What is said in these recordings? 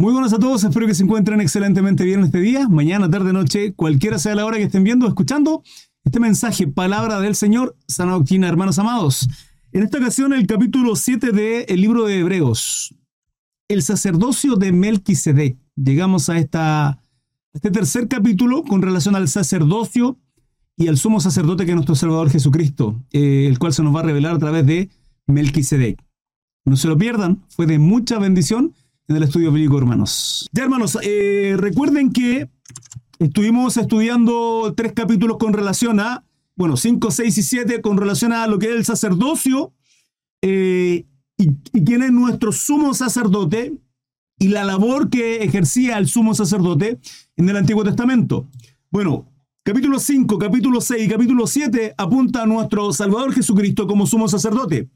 Muy buenas a todos, espero que se encuentren excelentemente bien este día, mañana, tarde, noche, cualquiera sea la hora que estén viendo o escuchando este mensaje, palabra del Señor, sana doctrina, hermanos amados. En esta ocasión, el capítulo 7 del libro de Hebreos, el sacerdocio de Melquisedec. Llegamos a, esta, este tercer capítulo con relación al sacerdocio y al sumo sacerdote que es nuestro Salvador Jesucristo, eh, el cual se nos va a revelar a través de Melquisedec. No se lo pierdan, fue de mucha bendición en el estudio bíblico, hermanos. Ya, hermanos, eh, recuerden que estuvimos estudiando tres capítulos con relación a, bueno, 5, 6 y 7 con relación a lo que es el sacerdocio eh, y, y quién es nuestro sumo sacerdote y la labor que ejercía el sumo sacerdote en el Antiguo Testamento. Bueno, capítulo 5, capítulo 6 y capítulo 7 apunta a nuestro Salvador Jesucristo como sumo sacerdote.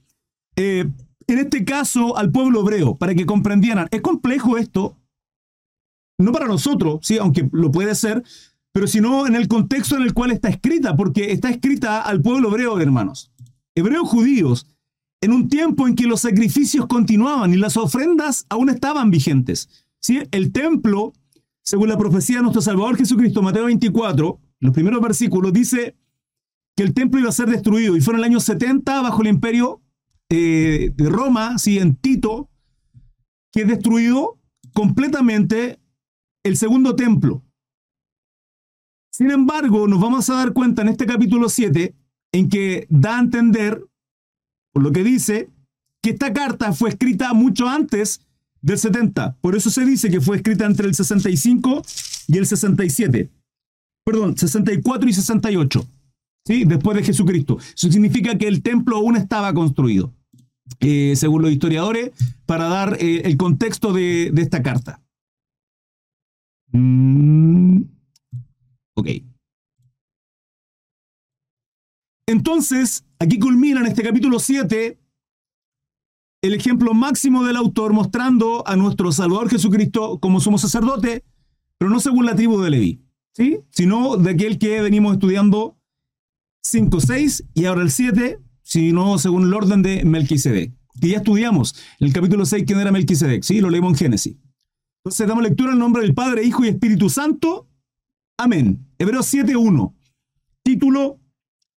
Eh, en este caso al pueblo hebreo, para que comprendieran. Es complejo esto, no para nosotros, sí, aunque lo puede ser, pero sino en el contexto en el cual está escrita, porque está escrita al pueblo hebreo, hermanos. Hebreos judíos, en un tiempo en que los sacrificios continuaban y las ofrendas aún estaban vigentes. ¿sí? El templo, según la profecía de nuestro Salvador Jesucristo, Mateo 24, los primeros versículos, dice que el templo iba a ser destruido y fue en el año 70 bajo el imperio eh, de Roma, ¿sí? en Tito, que es destruido completamente el segundo templo. Sin embargo, nos vamos a dar cuenta en este capítulo 7 en que da a entender, por lo que dice, que esta carta fue escrita mucho antes del 70. Por eso se dice que fue escrita entre el 65 y el 67. Perdón, 64 y 68. ¿Sí? Después de Jesucristo. Eso significa que el templo aún estaba construido. Eh, según los historiadores, para dar eh, el contexto de, esta carta. Mm, ok. Entonces, aquí culmina en este capítulo 7 el ejemplo máximo del autor mostrando a nuestro Salvador Jesucristo como sumo sacerdote, pero no según la tribu de Leví, ¿sí? sino de aquel que venimos estudiando 5, 6 y ahora el 7, sino según el orden de Melquisedec, que ya estudiamos en el capítulo 6 quién era Melquisedec, ¿sí? lo leemos en Génesis. Entonces damos lectura en nombre del Padre, Hijo y Espíritu Santo. Amén. Hebreos 7.1. Título,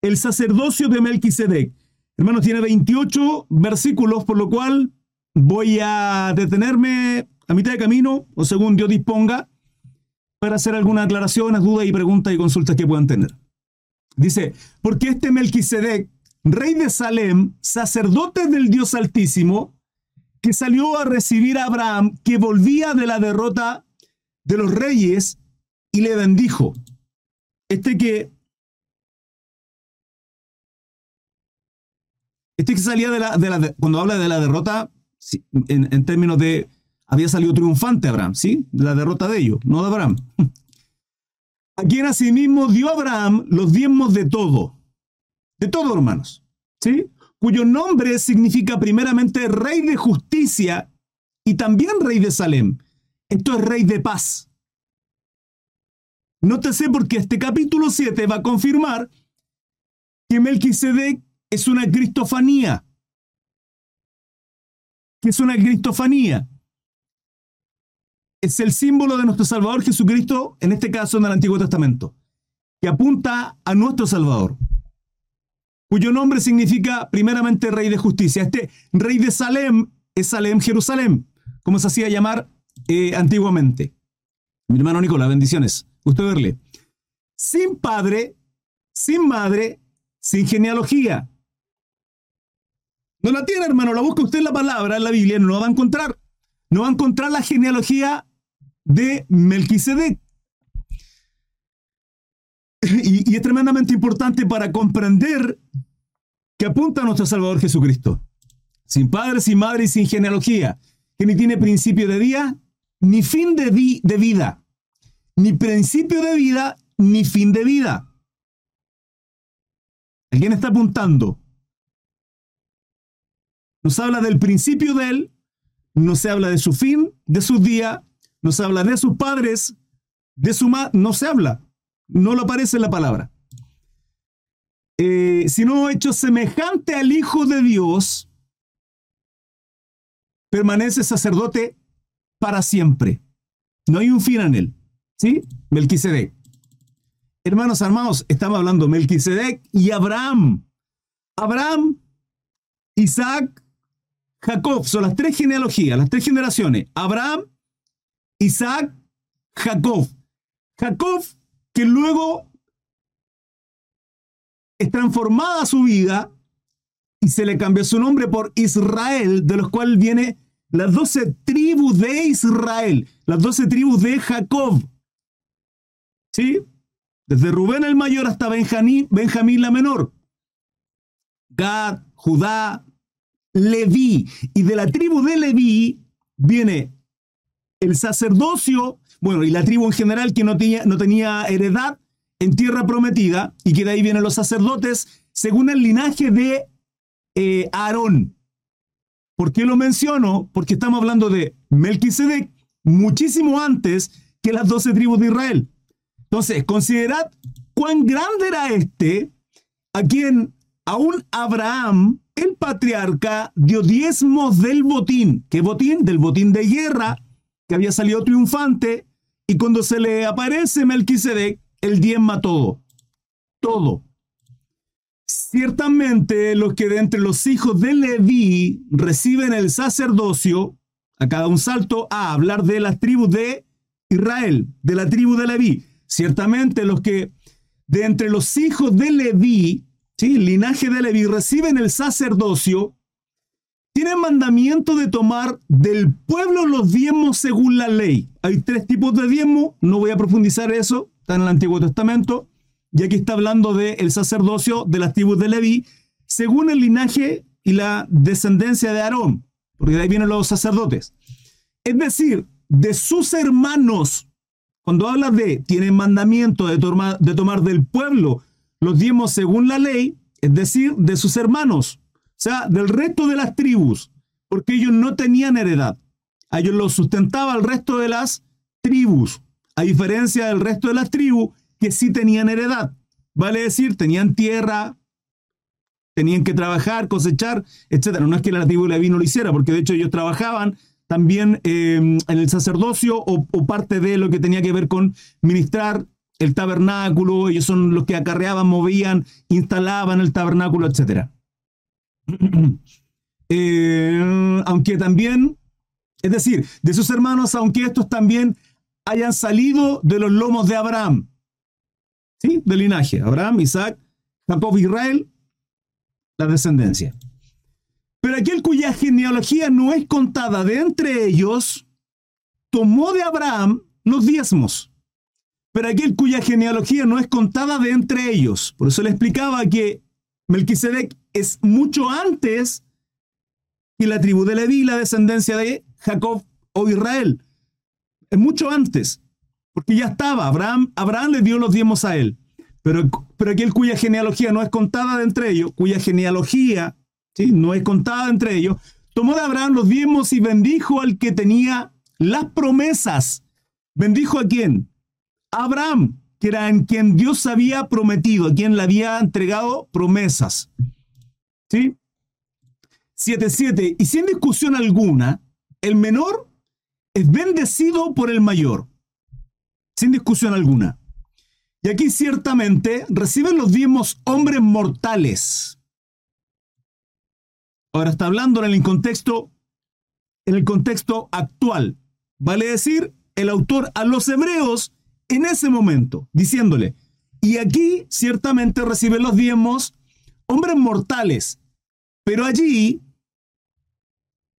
El sacerdocio de Melquisedec. Hermanos, tiene 28 versículos, por lo cual voy a detenerme a mitad de camino, o según Dios disponga, para hacer algunas aclaraciones, dudas y preguntas y consultas que puedan tener. Dice, porque este Melquisedec, rey de Salem, sacerdote del Dios Altísimo, que salió a recibir a Abraham, que volvía de la derrota de los reyes, y le bendijo. Este que. Este que salía de la. De la cuando habla de la derrota, en, en, términos de. Había salido triunfante Abraham, ¿sí? De la derrota de ellos, no de Abraham. A quien asimismo dio Abraham los diezmos de todo. De todo, hermanos. ¿Sí? cuyo nombre significa primeramente rey de justicia y también rey de Salem. Esto es rey de paz. Nótese porque este capítulo 7 va a confirmar que Melquisedec es una cristofanía. ¿Qué es una cristofanía? Es el símbolo de nuestro Salvador Jesucristo, en este caso en el Antiguo Testamento, que apunta a nuestro Salvador cuyo nombre significa primeramente rey de justicia. Este rey de Salem es Salem, Jerusalén, como se hacía llamar eh, antiguamente. Mi hermano Nicolás, bendiciones. Gusto verle. Sin padre, sin madre, sin genealogía. No la tiene, hermano, la busca usted en la palabra, en la Biblia, no la va a encontrar. No va a encontrar la genealogía de Melquisedec. Y, es tremendamente importante para comprender que apunta a nuestro Salvador Jesucristo. Sin padre, sin madre y sin genealogía, que ni tiene principio de día, ni fin de, de vida, ni principio de vida, ni fin de vida. ¿Alguien está apuntando? Nos habla del principio de él, no se habla de su fin, de sus días, no se habla de sus padres, de su madre, no se habla. No lo aparece en la palabra. Eh, sino hecho semejante al Hijo de Dios, permanece sacerdote para siempre. No hay un fin en él. ¿Sí? Melquisedec. Hermanos armados, estamos hablando de Melquisedec y Abraham. Abraham, Isaac, Jacob. Son las tres genealogías, las tres generaciones. Abraham, Isaac, Jacob. Jacob, que luego es transformada su vida y se le cambió su nombre por Israel, de los cuales viene las doce tribus de Israel, las doce tribus de Jacob. ¿Sí? Desde Rubén el mayor hasta Benjamín, Benjamín la menor. Gad, Judá, Leví. Y de la tribu de Leví viene el sacerdocio, bueno, y la tribu en general que no tenía, no tenía heredad en tierra prometida, y que de ahí vienen los sacerdotes, según el linaje de eh, Aarón. ¿Por qué lo menciono? Porque estamos hablando de Melquisedec muchísimo antes que las doce tribus de Israel. Entonces, considerad cuán grande era este, a quien aún Abraham, el patriarca, dio diezmos del botín. ¿Qué botín? Del botín de guerra, que había salido triunfante, y cuando se le aparece Melquisedec, el diezma todo. Todo. Ciertamente los que de entre los hijos de Leví reciben el sacerdocio, acá da un salto a hablar de las tribus de Israel, de la tribu de Leví. Ciertamente los que de entre los hijos de Leví, ¿sí? linaje de Leví, reciben el sacerdocio, tienen mandamiento de tomar del pueblo los diezmos según la ley. Hay tres tipos de diezmo, no voy a profundizar eso, está en el Antiguo Testamento, y aquí está hablando del sacerdocio de las tribus de Leví, según el linaje y la descendencia de Aarón, porque de ahí vienen los sacerdotes. Es decir, de sus hermanos cuando habla de tiene mandamiento de de tomar del pueblo los diezmos según la ley, es decir, de sus hermanos, sea, del resto de las tribus, porque ellos no tenían heredad. A ellos los sustentaba el resto de las tribus, a diferencia del resto de las tribus que sí tenían heredad. Vale decir, tenían tierra, tenían que trabajar, cosechar, etc. No es que la tribu de vino lo hiciera, porque de hecho ellos trabajaban también eh, en el sacerdocio o, parte de lo que tenía que ver con ministrar el tabernáculo, ellos son los que acarreaban, movían, instalaban el tabernáculo, etc. Eh, aunque también, es decir, de sus hermanos, aunque estos también hayan salido de los lomos de Abraham, ¿sí? Del linaje, Abraham, Isaac, Jacob, Israel, la descendencia. Pero aquel cuya genealogía no es contada de entre ellos, tomó de Abraham los diezmos. Pero aquel cuya genealogía no es contada de entre ellos. Por eso le explicaba que Melquisedec es mucho antes que la tribu de Leví, la descendencia de Jacob o Israel. Es mucho antes. Porque ya estaba. Abraham, Abraham le dio los diezmos a él. Pero, pero aquel cuya genealogía no es contada entre ellos, cuya genealogía no es contada entre ellos, tomó de Abraham los diezmos y bendijo al que tenía las promesas. ¿Bendijo a quién? Abraham, que era en quien Dios había prometido, a quien le había entregado promesas. ¿Sí? 7.7. Y sin discusión alguna, el menor es bendecido por el mayor. Sin discusión alguna. Y aquí ciertamente reciben los diezmos hombres mortales. Ahora está hablando en el contexto, en el contexto actual. Vale decir, el autor a los hebreos en ese momento, diciéndole, y aquí ciertamente reciben los diezmos hombres mortales, pero allí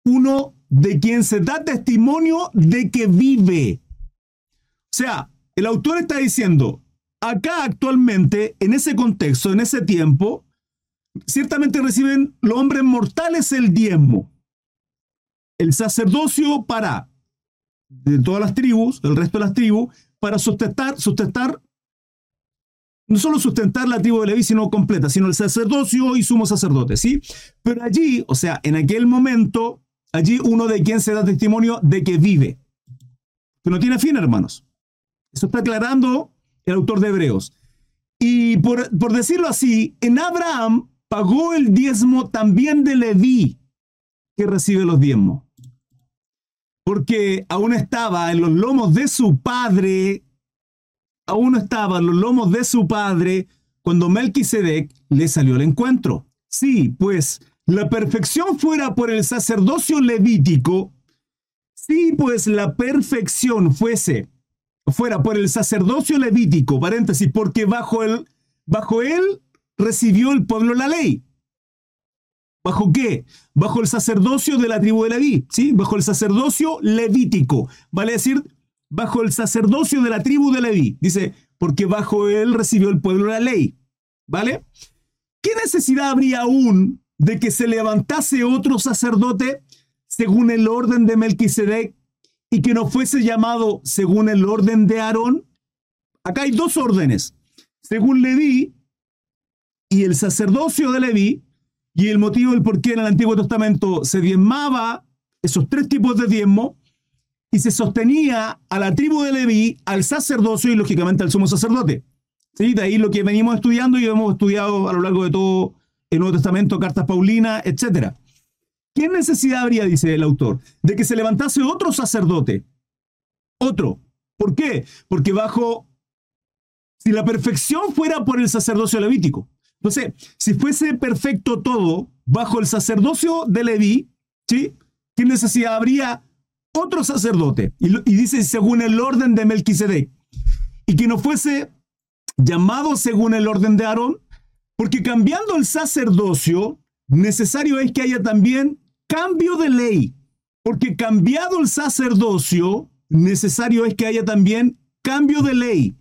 uno de quien se da testimonio de que vive. O sea, el autor está diciendo, acá actualmente, en ese contexto, en ese tiempo, ciertamente reciben los hombres mortales el diezmo. El sacerdocio para, de todas las tribus, el resto de las tribus, para sustentar, sustentar, no solo sustentar la tribu de Leví, sino completa, sino el sacerdocio y sumo sacerdote, ¿sí? Pero allí, o sea, en aquel momento, allí uno de quien se da testimonio de que vive, que no tiene fin, hermanos. Eso está aclarando el autor de Hebreos. Y por, por decirlo así, en Abraham pagó el diezmo también de Leví, que recibe los diezmos. Porque aún estaba en los lomos de su padre, aún estaba en los lomos de su padre cuando Melquisedec le salió al encuentro. Sí, pues la perfección fuera por el sacerdocio levítico, si pues la perfección fuese fuera por el sacerdocio levítico, paréntesis, porque bajo él, bajo él recibió el pueblo la ley. ¿Bajo qué? Bajo el sacerdocio de la tribu de Leví, ¿sí? Bajo el sacerdocio levítico, vale decir, bajo el sacerdocio de la tribu de Leví. Dice, porque bajo él recibió el pueblo la ley, ¿vale? ¿Qué necesidad habría aún de que se levantase otro sacerdote según el orden de Melquisedec y que no fuese llamado según el orden de Aarón? Acá hay dos órdenes, según Leví y el sacerdocio de Leví, y el motivo del por qué en el Antiguo Testamento se diezmaba esos tres tipos de diezmo y se sostenía a la tribu de Leví, al sacerdocio y lógicamente al sumo sacerdote. ¿Sí? De ahí lo que venimos estudiando y hemos estudiado a lo largo de todo el Nuevo Testamento, cartas Paulinas, etc. ¿Qué necesidad habría, dice el autor, de que se levantase otro sacerdote? Otro. ¿Por qué? Porque bajo, si la perfección fuera por el sacerdocio levítico, entonces, si fuese perfecto todo bajo el sacerdocio de Leví, ¿sí? ¿Qué necesidad habría otro sacerdote? Y, dice según el orden de Melquisedec. Y que no fuese llamado según el orden de Aarón, porque cambiando el sacerdocio, necesario es que haya también cambio de ley. Porque cambiado el sacerdocio, necesario es que haya también cambio de ley.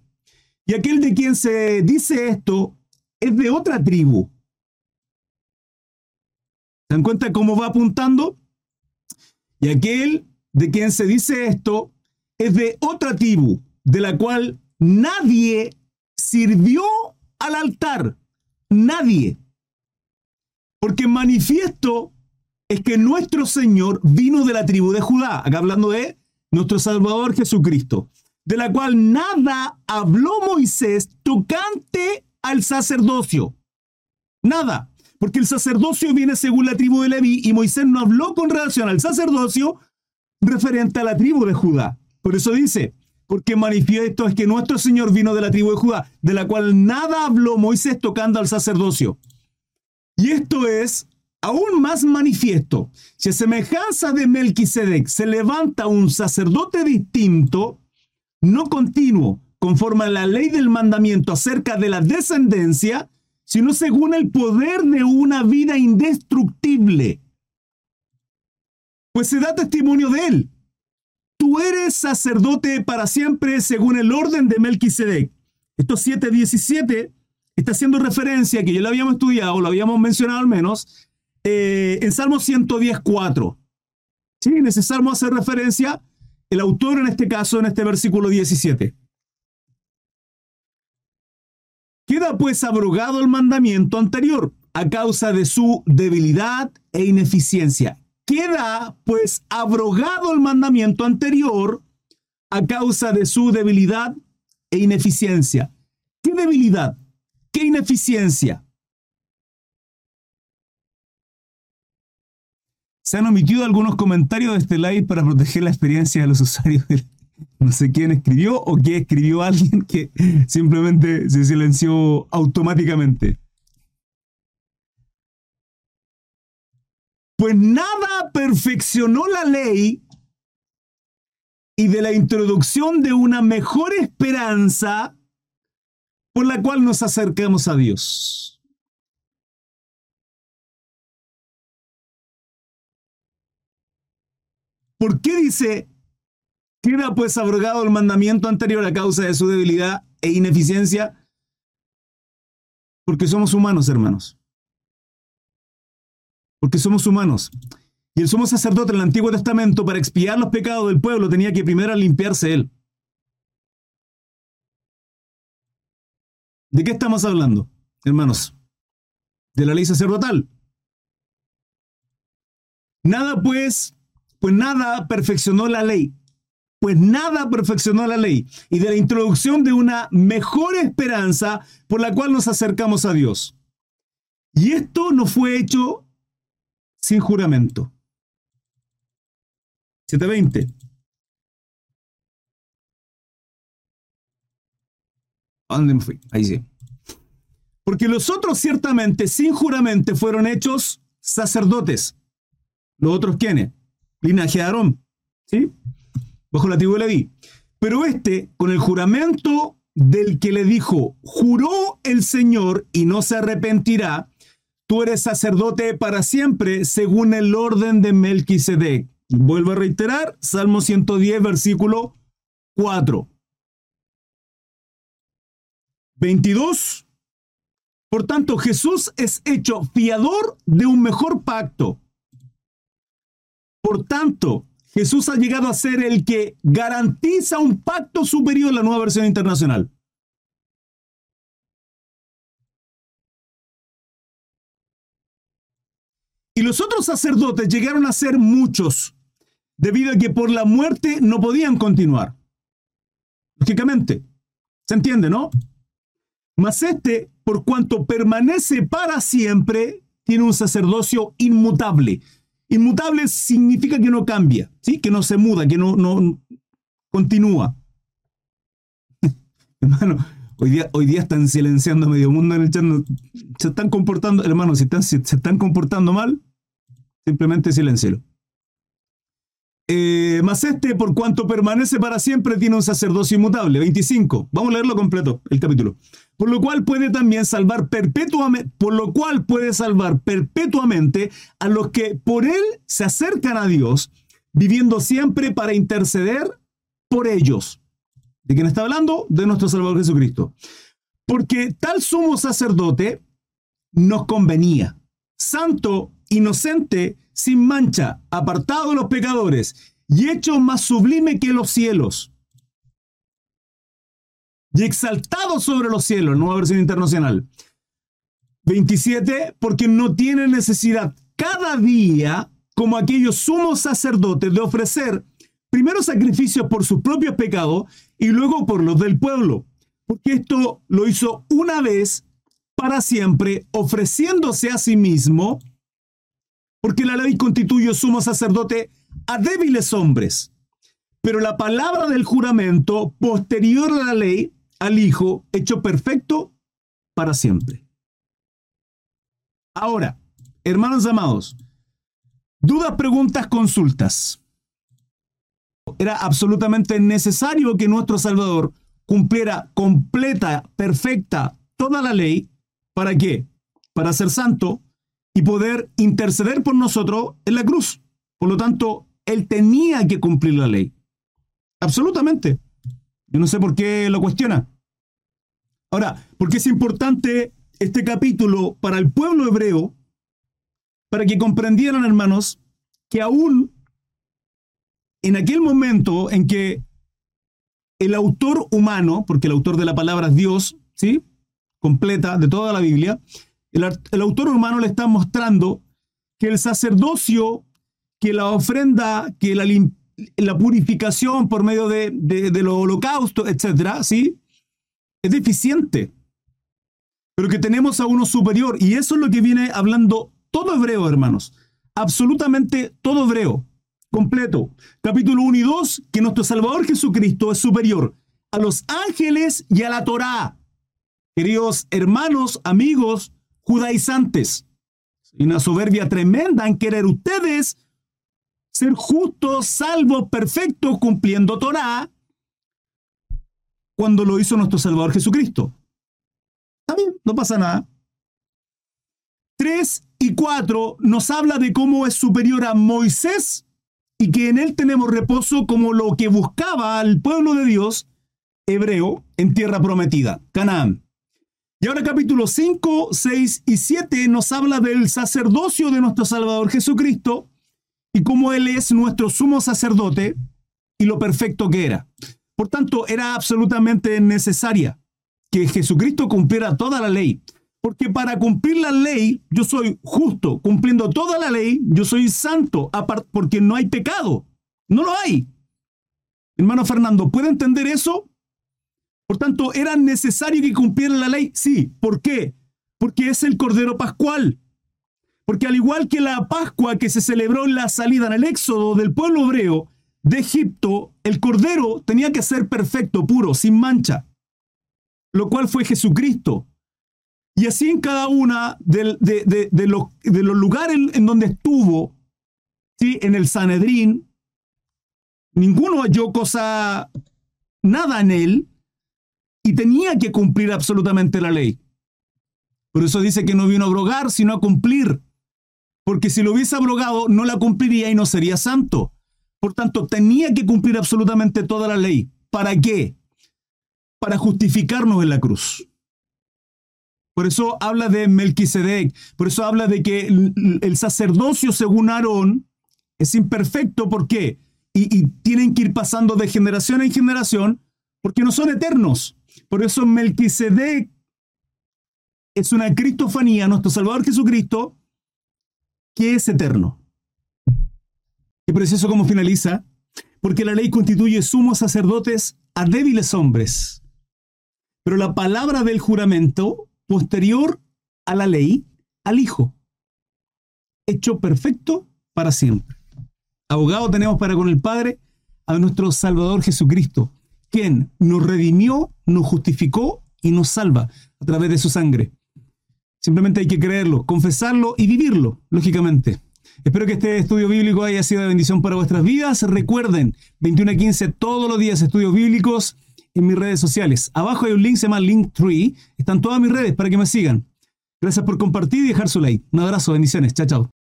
Y aquel de quien se dice esto es de otra tribu. ¿Se dan cuenta cómo va apuntando? Y aquel de quien se dice esto es de otra tribu, de la cual nadie sirvió al altar. Nadie. Porque manifiesto es que nuestro Señor vino de la tribu de Judá, acá hablando de nuestro Salvador Jesucristo, de la cual nada habló Moisés tocante al sacerdocio. Nada, porque el sacerdocio viene según la tribu de Leví y Moisés no habló con relación al sacerdocio referente a la tribu de Judá. Por eso dice, porque manifiesto es que nuestro Señor vino de la tribu de Judá, de la cual nada habló Moisés tocando al sacerdocio. Y esto es aún más manifiesto. Si a semejanza de Melquisedec se levanta un sacerdote distinto, no continuo, conforme a la ley del mandamiento acerca de la descendencia, sino según el poder de una vida indestructible. Pues se da testimonio de él. Tú eres sacerdote para siempre según el orden de Melquisedec. Estos 7.17 está haciendo referencia, que ya lo habíamos estudiado, lo habíamos mencionado al menos, eh, en Salmo 110.4. Sí, en referencia el autor en este caso, en este versículo 17. Queda pues abrogado el mandamiento anterior a causa de su debilidad e ineficiencia. Queda pues abrogado el mandamiento anterior a causa de su debilidad e ineficiencia. ¿Qué debilidad? ¿Qué ineficiencia? Se han omitido algunos comentarios de este live para proteger la experiencia de los usuarios no sé quién escribió o qué escribió alguien que simplemente se silenció automáticamente. Pues nada perfeccionó la ley y de la introducción de una mejor esperanza por la cual nos acercamos a Dios. ¿Por qué dice Queda pues abrogado el mandamiento anterior a causa de su debilidad e ineficiencia, porque somos humanos, hermanos. Porque somos humanos. Y el sumo sacerdote en el Antiguo Testamento, para expiar los pecados del pueblo, tenía que primero limpiarse él. ¿De qué estamos hablando, hermanos? De la ley sacerdotal. Nada pues, pues nada perfeccionó la ley pues nada perfeccionó la ley y de la introducción de una mejor esperanza por la cual nos acercamos a Dios. Y esto no fue hecho sin juramento. 720. Dónde me fui? Ahí sí. Porque los otros ciertamente sin juramento fueron hechos sacerdotes. ¿Los otros quiénes? Linaje de Aarón. ¿Sí? Bajo la tribu de Leví. Pero este, con el juramento del que le dijo, juró el Señor y no se arrepentirá, tú eres sacerdote para siempre según el orden de Melquisedec. Vuelvo a reiterar, Salmo 110, versículo 4. 22. Por tanto, Jesús es hecho fiador de un mejor pacto. Por tanto, Jesús ha llegado a ser el que garantiza un pacto superior a la nueva versión internacional. Y los otros sacerdotes llegaron a ser muchos, debido a que por la muerte no podían continuar. Lógicamente. ¿Se entiende, no? Mas este, por cuanto permanece para siempre, tiene un sacerdocio inmutable. Inmutable significa que no cambia, ¿sí? que no se muda, que no, no continúa. hermano, hoy día, hoy día están silenciando a medio mundo en el chat. Se están comportando, hermano, si, están, si se están comportando mal, simplemente silencielo. Eh, más este, por cuanto permanece para siempre, tiene un sacerdocio inmutable. 25. Vamos a leerlo completo, el capítulo. Por lo cual puede también salvar perpetuamente, por lo cual puede salvar perpetuamente a los que por él se acercan a Dios, viviendo siempre para interceder por ellos. ¿De quién está hablando? De nuestro Salvador Jesucristo. Porque tal sumo sacerdote nos convenía, santo, inocente, sin mancha, apartado de los pecadores y hecho más sublime que los cielos. Y exaltado sobre los cielos, nueva versión internacional. 27, porque no tiene necesidad cada día, como aquellos sumos sacerdotes, de ofrecer primero sacrificios por sus propios pecados y luego por los del pueblo. Porque esto lo hizo una vez para siempre, ofreciéndose a sí mismo porque la ley constituye sumo sacerdote a débiles hombres. Pero la palabra del juramento posterior a la ley, al Hijo, hecho perfecto para siempre. Ahora, hermanos amados, dudas, preguntas, consultas. Era absolutamente necesario que nuestro Salvador cumpliera completa, perfecta, toda la ley. ¿Para qué? Para ser santo, y poder interceder por nosotros en la cruz. Por lo tanto, él tenía que cumplir la ley. Absolutamente. Yo no sé por qué lo cuestiona. Ahora, ¿por qué es importante este capítulo para el pueblo hebreo? Para que comprendieran, hermanos, que aún en aquel momento en que el autor humano, porque el autor de la palabra es Dios, ¿sí? Completa de toda la Biblia, el, autor humano le está mostrando que el sacerdocio, que la ofrenda, que la, la purificación por medio de, de, los holocaustos, etcétera, ¿sí? Es deficiente. Pero que tenemos a uno superior. Y eso es lo que viene hablando todo hebreo, hermanos. Absolutamente todo hebreo. Completo. Capítulo 1 y 2, que nuestro Salvador Jesucristo es superior a los ángeles y a la Torá. Queridos hermanos, amigos, judaizantes. Y una soberbia tremenda en querer ustedes ser justos, salvos, perfectos, cumpliendo Torah, cuando lo hizo nuestro Salvador Jesucristo. Está bien, no pasa nada. 3 y 4 nos habla de cómo es superior a Moisés y que en él tenemos reposo como lo que buscaba al pueblo de Dios hebreo en tierra prometida, Canaán. Y ahora capítulo 5, 6 y 7 nos habla del sacerdocio de nuestro Salvador Jesucristo y cómo Él es nuestro sumo sacerdote y lo perfecto que era. Por tanto, era absolutamente necesaria que Jesucristo cumpliera toda la ley. Porque para cumplir la ley, yo soy justo. Cumpliendo toda la ley, yo soy santo, porque no hay pecado. No lo hay. Hermano Fernando, ¿puede entender eso? Por tanto, ¿era necesario que cumpliera la ley? Sí. ¿Por qué? Porque es el Cordero Pascual. Porque al igual que la Pascua que se celebró en la salida en el éxodo del pueblo hebreo de Egipto, el Cordero tenía que ser perfecto, puro, sin mancha. lo cual fue Jesucristo. Y así en cada una de, los, lugares en donde estuvo, ¿sí? en el Sanedrín, ninguno halló cosa, nada en él, y tenía que cumplir absolutamente la ley. Por eso dice que no vino a abrogar, sino a cumplir. Porque si lo hubiese abrogado, no la cumpliría y no sería santo. Por tanto, tenía que cumplir absolutamente toda la ley. ¿Para qué? Para justificarnos en la cruz. Por eso habla de Melquisedec, por eso habla de que el sacerdocio según Aarón es imperfecto, ¿por qué? Y, tienen que ir pasando de generación en generación porque no son eternos. Por eso Melquisedec es una cristofanía, nuestro Salvador Jesucristo, que es eterno. Y por eso como finaliza, porque la ley constituye sumos sacerdotes a débiles hombres. Pero la palabra del juramento posterior a la ley, al Hijo, hecho perfecto para siempre. Abogado tenemos para con el Padre a nuestro Salvador Jesucristo, quien nos redimió, nos justificó y nos salva a través de su sangre. Simplemente hay que creerlo, confesarlo y vivirlo, lógicamente. Espero que este estudio bíblico haya sido de bendición para vuestras vidas. Recuerden, 21 a 15 todos los días estudios bíblicos en mis redes sociales. Abajo hay un link, se llama Linktree. Están todas mis redes para que me sigan. Gracias por compartir y dejar su like. Un abrazo, bendiciones. Chao, chao.